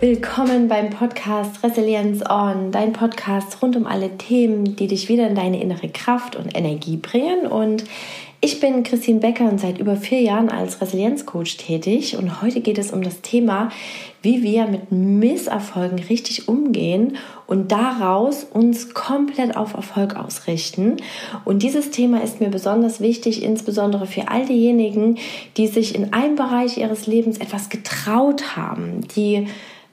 Willkommen beim Podcast Resilience On, dein Podcast rund um alle Themen, die dich wieder in deine innere Kraft und Energie bringen. Und ich bin Christine Becker und seit über vier Jahren als Resilienzcoach tätig. Und heute geht es um das Thema, wie wir mit Misserfolgen richtig umgehen und daraus uns komplett auf Erfolg ausrichten. Und dieses Thema ist mir besonders wichtig, insbesondere für all diejenigen, die sich in einem Bereich ihres Lebens etwas getraut haben, die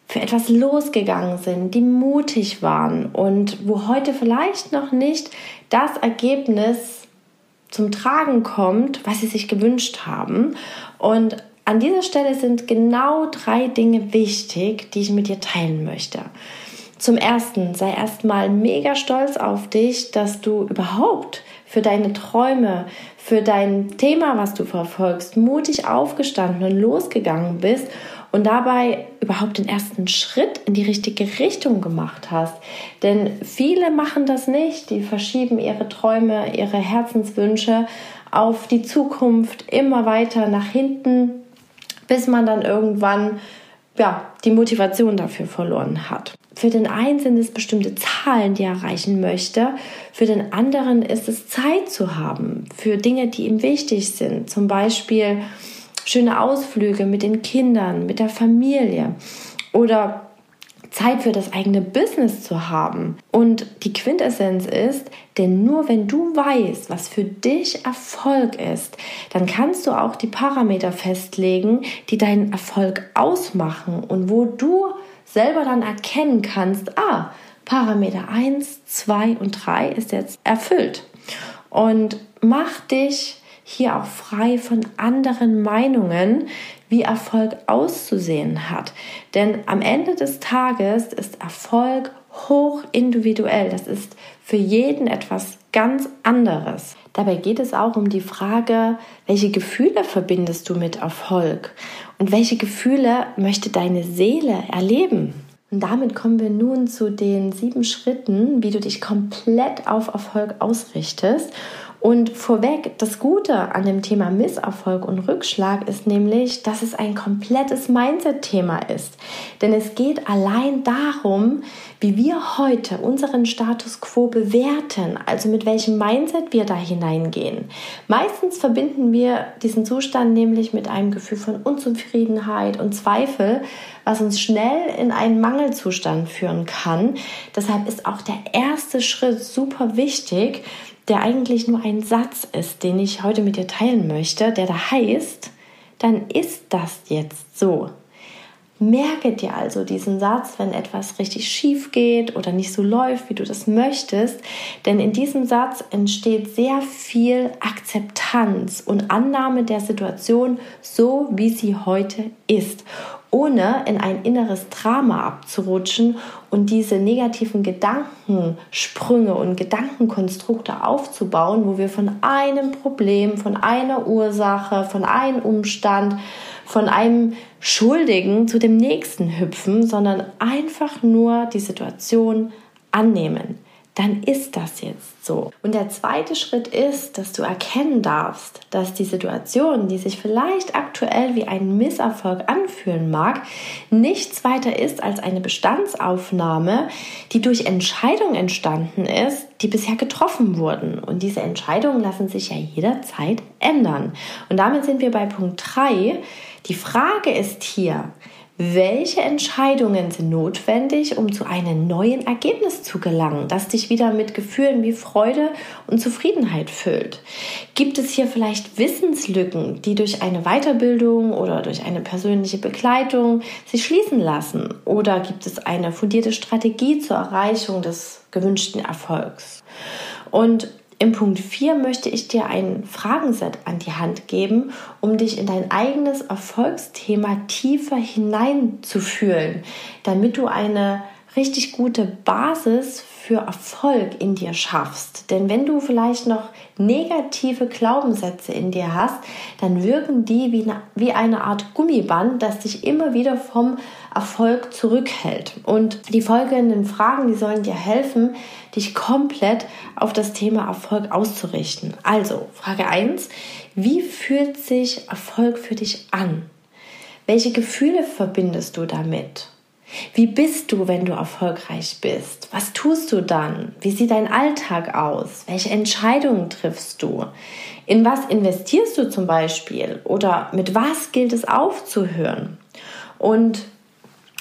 für etwas losgegangen sind, die mutig waren und wo heute vielleicht noch nicht das Ergebnis zum Tragen kommt, was sie sich gewünscht haben. Und an dieser Stelle sind genau drei Dinge wichtig, die ich mit dir teilen möchte. Zum ersten, sei erstmal mega stolz auf dich, dass du überhaupt für deine Träume, für dein Thema, was du verfolgst, mutig aufgestanden und losgegangen bist und dabei überhaupt den ersten Schritt in die richtige Richtung gemacht hast. Denn viele machen das nicht, die verschieben ihre Träume, ihre Herzenswünsche auf die Zukunft immer weiter nach hinten, bis man dann irgendwann ja, die Motivation dafür verloren hat. Für den einen sind es bestimmte Zahlen, die er erreichen möchte. Für den anderen ist es Zeit zu haben für Dinge, die ihm wichtig sind. Zum Beispiel schöne Ausflüge mit den Kindern, mit der Familie oder Zeit für das eigene Business zu haben. Und die Quintessenz ist, denn nur wenn du weißt, was für dich Erfolg ist, dann kannst du auch die Parameter festlegen, die deinen Erfolg ausmachen und wo du selber dann erkennen kannst, ah, Parameter 1, 2 und 3 ist jetzt erfüllt. Und mach dich hier auch frei von anderen Meinungen, wie Erfolg auszusehen hat. Denn am Ende des Tages ist Erfolg hoch individuell. Das ist für jeden etwas ganz anderes. Dabei geht es auch um die Frage, welche Gefühle verbindest du mit Erfolg und welche Gefühle möchte deine Seele erleben? Und damit kommen wir nun zu den sieben Schritten, wie du dich komplett auf Erfolg ausrichtest und vorweg, das Gute an dem Thema Misserfolg und Rückschlag ist nämlich, dass es ein komplettes Mindset-Thema ist. Denn es geht allein darum, wie wir heute unseren Status quo bewerten, also mit welchem Mindset wir da hineingehen. Meistens verbinden wir diesen Zustand nämlich mit einem Gefühl von Unzufriedenheit und Zweifel, was uns schnell in einen Mangelzustand führen kann. Deshalb ist auch der erste Schritt super wichtig, der eigentlich nur ein Satz ist, den ich heute mit dir teilen möchte, der da heißt, dann ist das jetzt so. Merke dir also diesen Satz, wenn etwas richtig schief geht oder nicht so läuft, wie du das möchtest, denn in diesem Satz entsteht sehr viel Akzeptanz und Annahme der Situation so, wie sie heute ist ohne in ein inneres Drama abzurutschen und diese negativen Gedankensprünge und Gedankenkonstrukte aufzubauen, wo wir von einem Problem, von einer Ursache, von einem Umstand, von einem Schuldigen zu dem nächsten hüpfen, sondern einfach nur die Situation annehmen dann ist das jetzt so. Und der zweite Schritt ist, dass du erkennen darfst, dass die Situation, die sich vielleicht aktuell wie ein Misserfolg anfühlen mag, nichts weiter ist als eine Bestandsaufnahme, die durch Entscheidungen entstanden ist, die bisher getroffen wurden. Und diese Entscheidungen lassen sich ja jederzeit ändern. Und damit sind wir bei Punkt 3. Die Frage ist hier, welche Entscheidungen sind notwendig, um zu einem neuen Ergebnis zu gelangen, das dich wieder mit Gefühlen wie Freude und Zufriedenheit füllt? Gibt es hier vielleicht Wissenslücken, die durch eine Weiterbildung oder durch eine persönliche Begleitung sich schließen lassen? Oder gibt es eine fundierte Strategie zur Erreichung des gewünschten Erfolgs? Und im Punkt 4 möchte ich dir ein Fragenset an die Hand geben, um dich in dein eigenes Erfolgsthema tiefer hineinzufühlen, damit du eine richtig gute Basis für Erfolg in dir schaffst. Denn wenn du vielleicht noch negative Glaubenssätze in dir hast, dann wirken die wie eine, wie eine Art Gummiband, das dich immer wieder vom Erfolg zurückhält. Und die folgenden Fragen, die sollen dir helfen, dich komplett auf das Thema Erfolg auszurichten. Also, Frage 1, wie fühlt sich Erfolg für dich an? Welche Gefühle verbindest du damit? Wie bist du, wenn du erfolgreich bist? Was tust du dann? Wie sieht dein Alltag aus? Welche Entscheidungen triffst du? In was investierst du zum Beispiel? Oder mit was gilt es aufzuhören? Und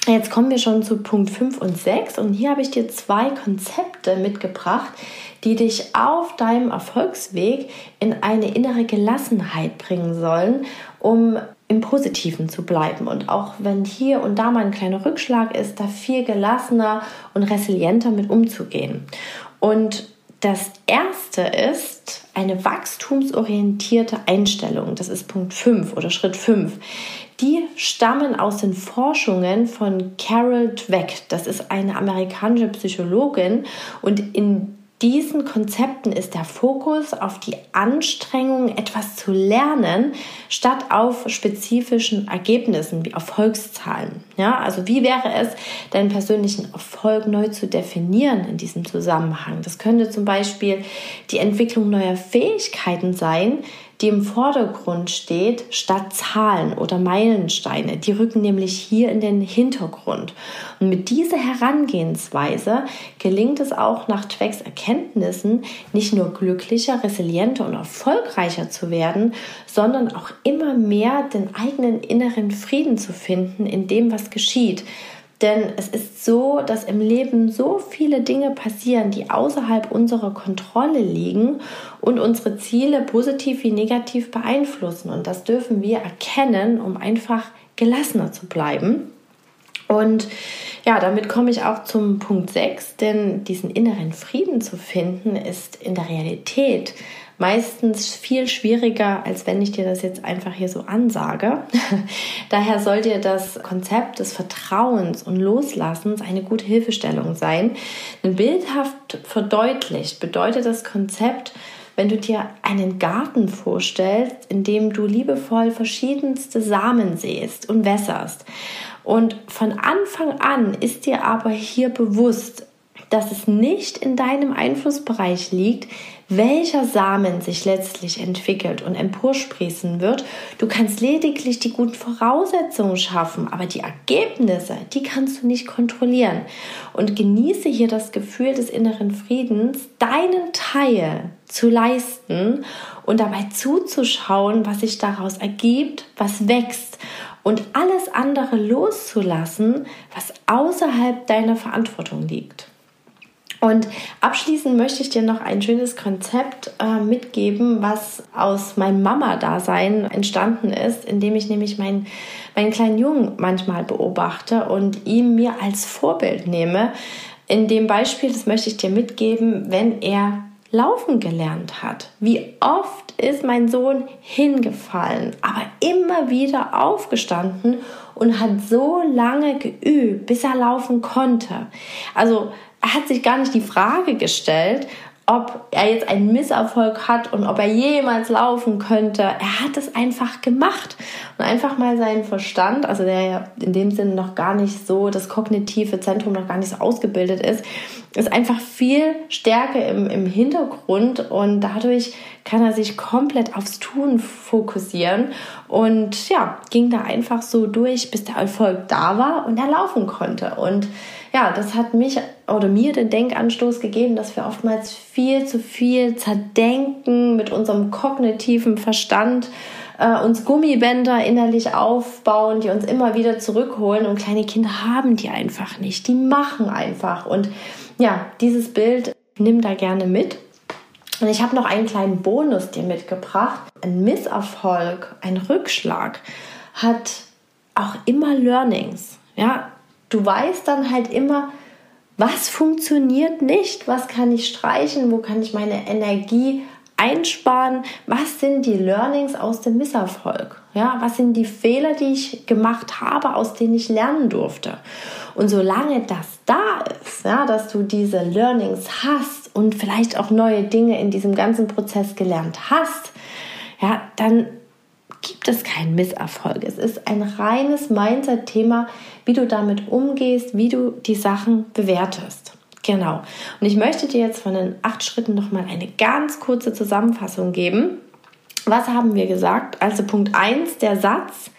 jetzt kommen wir schon zu Punkt 5 und 6 und hier habe ich dir zwei Konzepte mitgebracht, die dich auf deinem Erfolgsweg in eine innere Gelassenheit bringen sollen, um im Positiven zu bleiben und auch wenn hier und da mal ein kleiner Rückschlag ist, da viel gelassener und resilienter mit umzugehen. Und das erste ist eine wachstumsorientierte Einstellung. Das ist Punkt 5 oder Schritt 5. Die stammen aus den Forschungen von Carol Dweck. Das ist eine amerikanische Psychologin und in diesen Konzepten ist der Fokus auf die Anstrengung, etwas zu lernen, statt auf spezifischen Ergebnissen wie Erfolgszahlen. Ja, also wie wäre es, deinen persönlichen Erfolg neu zu definieren in diesem Zusammenhang? Das könnte zum Beispiel die Entwicklung neuer Fähigkeiten sein, die im Vordergrund steht, statt Zahlen oder Meilensteine. Die rücken nämlich hier in den Hintergrund. Und mit dieser Herangehensweise gelingt es auch nach Twecks Erkenntnissen, nicht nur glücklicher, resilienter und erfolgreicher zu werden, sondern auch immer mehr den eigenen inneren Frieden zu finden in dem, was geschieht. Denn es ist so, dass im Leben so viele Dinge passieren, die außerhalb unserer Kontrolle liegen und unsere Ziele positiv wie negativ beeinflussen. Und das dürfen wir erkennen, um einfach gelassener zu bleiben. Und ja, damit komme ich auch zum Punkt 6, denn diesen inneren Frieden zu finden ist in der Realität meistens viel schwieriger, als wenn ich dir das jetzt einfach hier so ansage. Daher soll dir das Konzept des Vertrauens und Loslassens eine gute Hilfestellung sein. Denn bildhaft verdeutlicht bedeutet das Konzept, wenn du dir einen Garten vorstellst, in dem du liebevoll verschiedenste Samen säst und wässerst. Und von Anfang an ist dir aber hier bewusst, dass es nicht in deinem Einflussbereich liegt, welcher Samen sich letztlich entwickelt und emporsprießen wird. Du kannst lediglich die guten Voraussetzungen schaffen, aber die Ergebnisse, die kannst du nicht kontrollieren. Und genieße hier das Gefühl des inneren Friedens, deinen Teil zu leisten und dabei zuzuschauen, was sich daraus ergibt, was wächst und alles andere loszulassen, was außerhalb deiner Verantwortung liegt. Und abschließend möchte ich dir noch ein schönes Konzept äh, mitgeben, was aus meinem Mama-Dasein entstanden ist, indem ich nämlich meinen, meinen kleinen Jungen manchmal beobachte und ihn mir als Vorbild nehme. In dem Beispiel, das möchte ich dir mitgeben, wenn er laufen gelernt hat. Wie oft ist mein Sohn hingefallen, aber immer wieder aufgestanden und hat so lange geübt, bis er laufen konnte. Also er hat sich gar nicht die Frage gestellt, ob er jetzt einen Misserfolg hat und ob er jemals laufen könnte. Er hat es einfach gemacht und einfach mal seinen Verstand, also der ja in dem Sinne noch gar nicht so, das kognitive Zentrum noch gar nicht so ausgebildet ist, ist einfach viel stärker im, im Hintergrund und dadurch kann er sich komplett aufs Tun fokussieren und ja, ging da einfach so durch, bis der Erfolg da war und er laufen konnte. Und ja, das hat mich oder mir den Denkanstoß gegeben, dass wir oftmals viel zu viel zerdenken mit unserem kognitiven Verstand, äh, uns Gummibänder innerlich aufbauen, die uns immer wieder zurückholen und kleine Kinder haben die einfach nicht, die machen einfach. Und ja, dieses Bild nimm da gerne mit. Und ich habe noch einen kleinen Bonus dir mitgebracht. Ein Misserfolg, ein Rückschlag hat auch immer Learnings. Ja, du weißt dann halt immer, was funktioniert nicht, was kann ich streichen, wo kann ich meine Energie einsparen, was sind die Learnings aus dem Misserfolg, ja, was sind die Fehler, die ich gemacht habe, aus denen ich lernen durfte. Und solange das da ist, ja, dass du diese Learnings hast und vielleicht auch neue Dinge in diesem ganzen Prozess gelernt hast, ja, dann gibt es keinen Misserfolg. Es ist ein reines Mindset-Thema, wie du damit umgehst, wie du die Sachen bewertest. Genau. Und ich möchte dir jetzt von den acht Schritten nochmal eine ganz kurze Zusammenfassung geben. Was haben wir gesagt? Also Punkt 1, der Satz,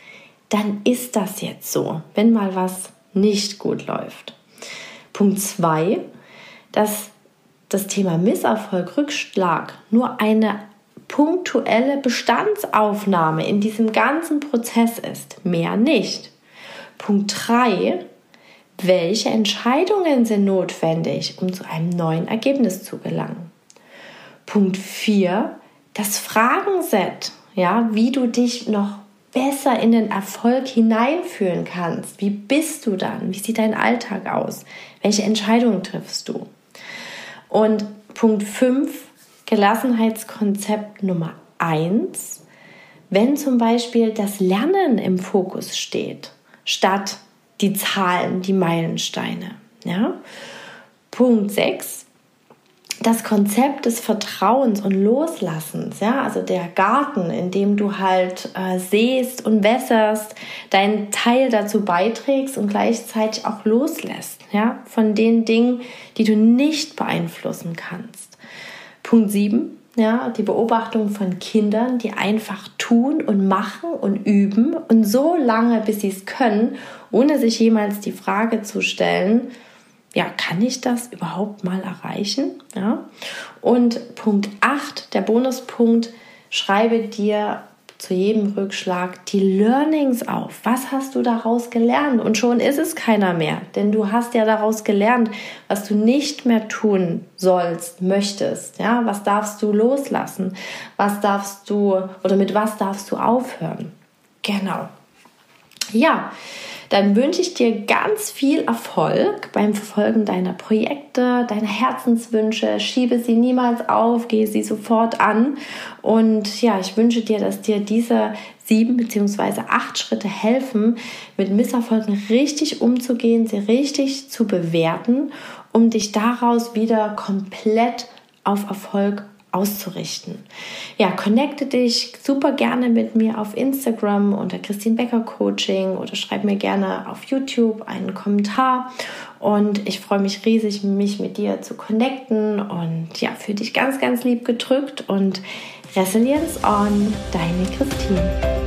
dann ist das jetzt so. Wenn mal was nicht gut läuft. Punkt 2, dass das Thema Misserfolg, Rückschlag nur eine punktuelle Bestandsaufnahme in diesem ganzen Prozess ist, mehr nicht. Punkt 3, welche Entscheidungen sind notwendig, um zu einem neuen Ergebnis zu gelangen? Punkt 4, das Fragenset, ja, wie du dich noch besser in den Erfolg hineinfühlen kannst. Wie bist du dann? Wie sieht dein Alltag aus? Welche Entscheidungen triffst du? Und Punkt 5, Gelassenheitskonzept Nummer 1, wenn zum Beispiel das Lernen im Fokus steht, statt die Zahlen, die Meilensteine. Ja? Punkt 6, das Konzept des Vertrauens und Loslassens, ja, also der Garten, in dem du halt äh, säst und wässerst, deinen Teil dazu beiträgst und gleichzeitig auch loslässt, ja, von den Dingen, die du nicht beeinflussen kannst. Punkt 7, ja, die Beobachtung von Kindern, die einfach tun und machen und üben und so lange, bis sie es können, ohne sich jemals die Frage zu stellen, ja, kann ich das überhaupt mal erreichen? Ja. Und Punkt 8, der Bonuspunkt, schreibe dir zu jedem Rückschlag die Learnings auf. Was hast du daraus gelernt? Und schon ist es keiner mehr, denn du hast ja daraus gelernt, was du nicht mehr tun sollst, möchtest. Ja, was darfst du loslassen? Was darfst du oder mit was darfst du aufhören? Genau. Ja, dann wünsche ich dir ganz viel Erfolg beim Verfolgen deiner Projekte, deiner Herzenswünsche. Schiebe sie niemals auf, gehe sie sofort an. Und ja, ich wünsche dir, dass dir diese sieben beziehungsweise acht Schritte helfen, mit Misserfolgen richtig umzugehen, sie richtig zu bewerten, um dich daraus wieder komplett auf Erfolg auszurichten. Ja, connecte dich super gerne mit mir auf Instagram unter Christine Becker Coaching oder schreib mir gerne auf YouTube einen Kommentar. Und ich freue mich riesig, mich mit dir zu connecten und ja, für dich ganz, ganz lieb gedrückt und Resilience on, deine Christine.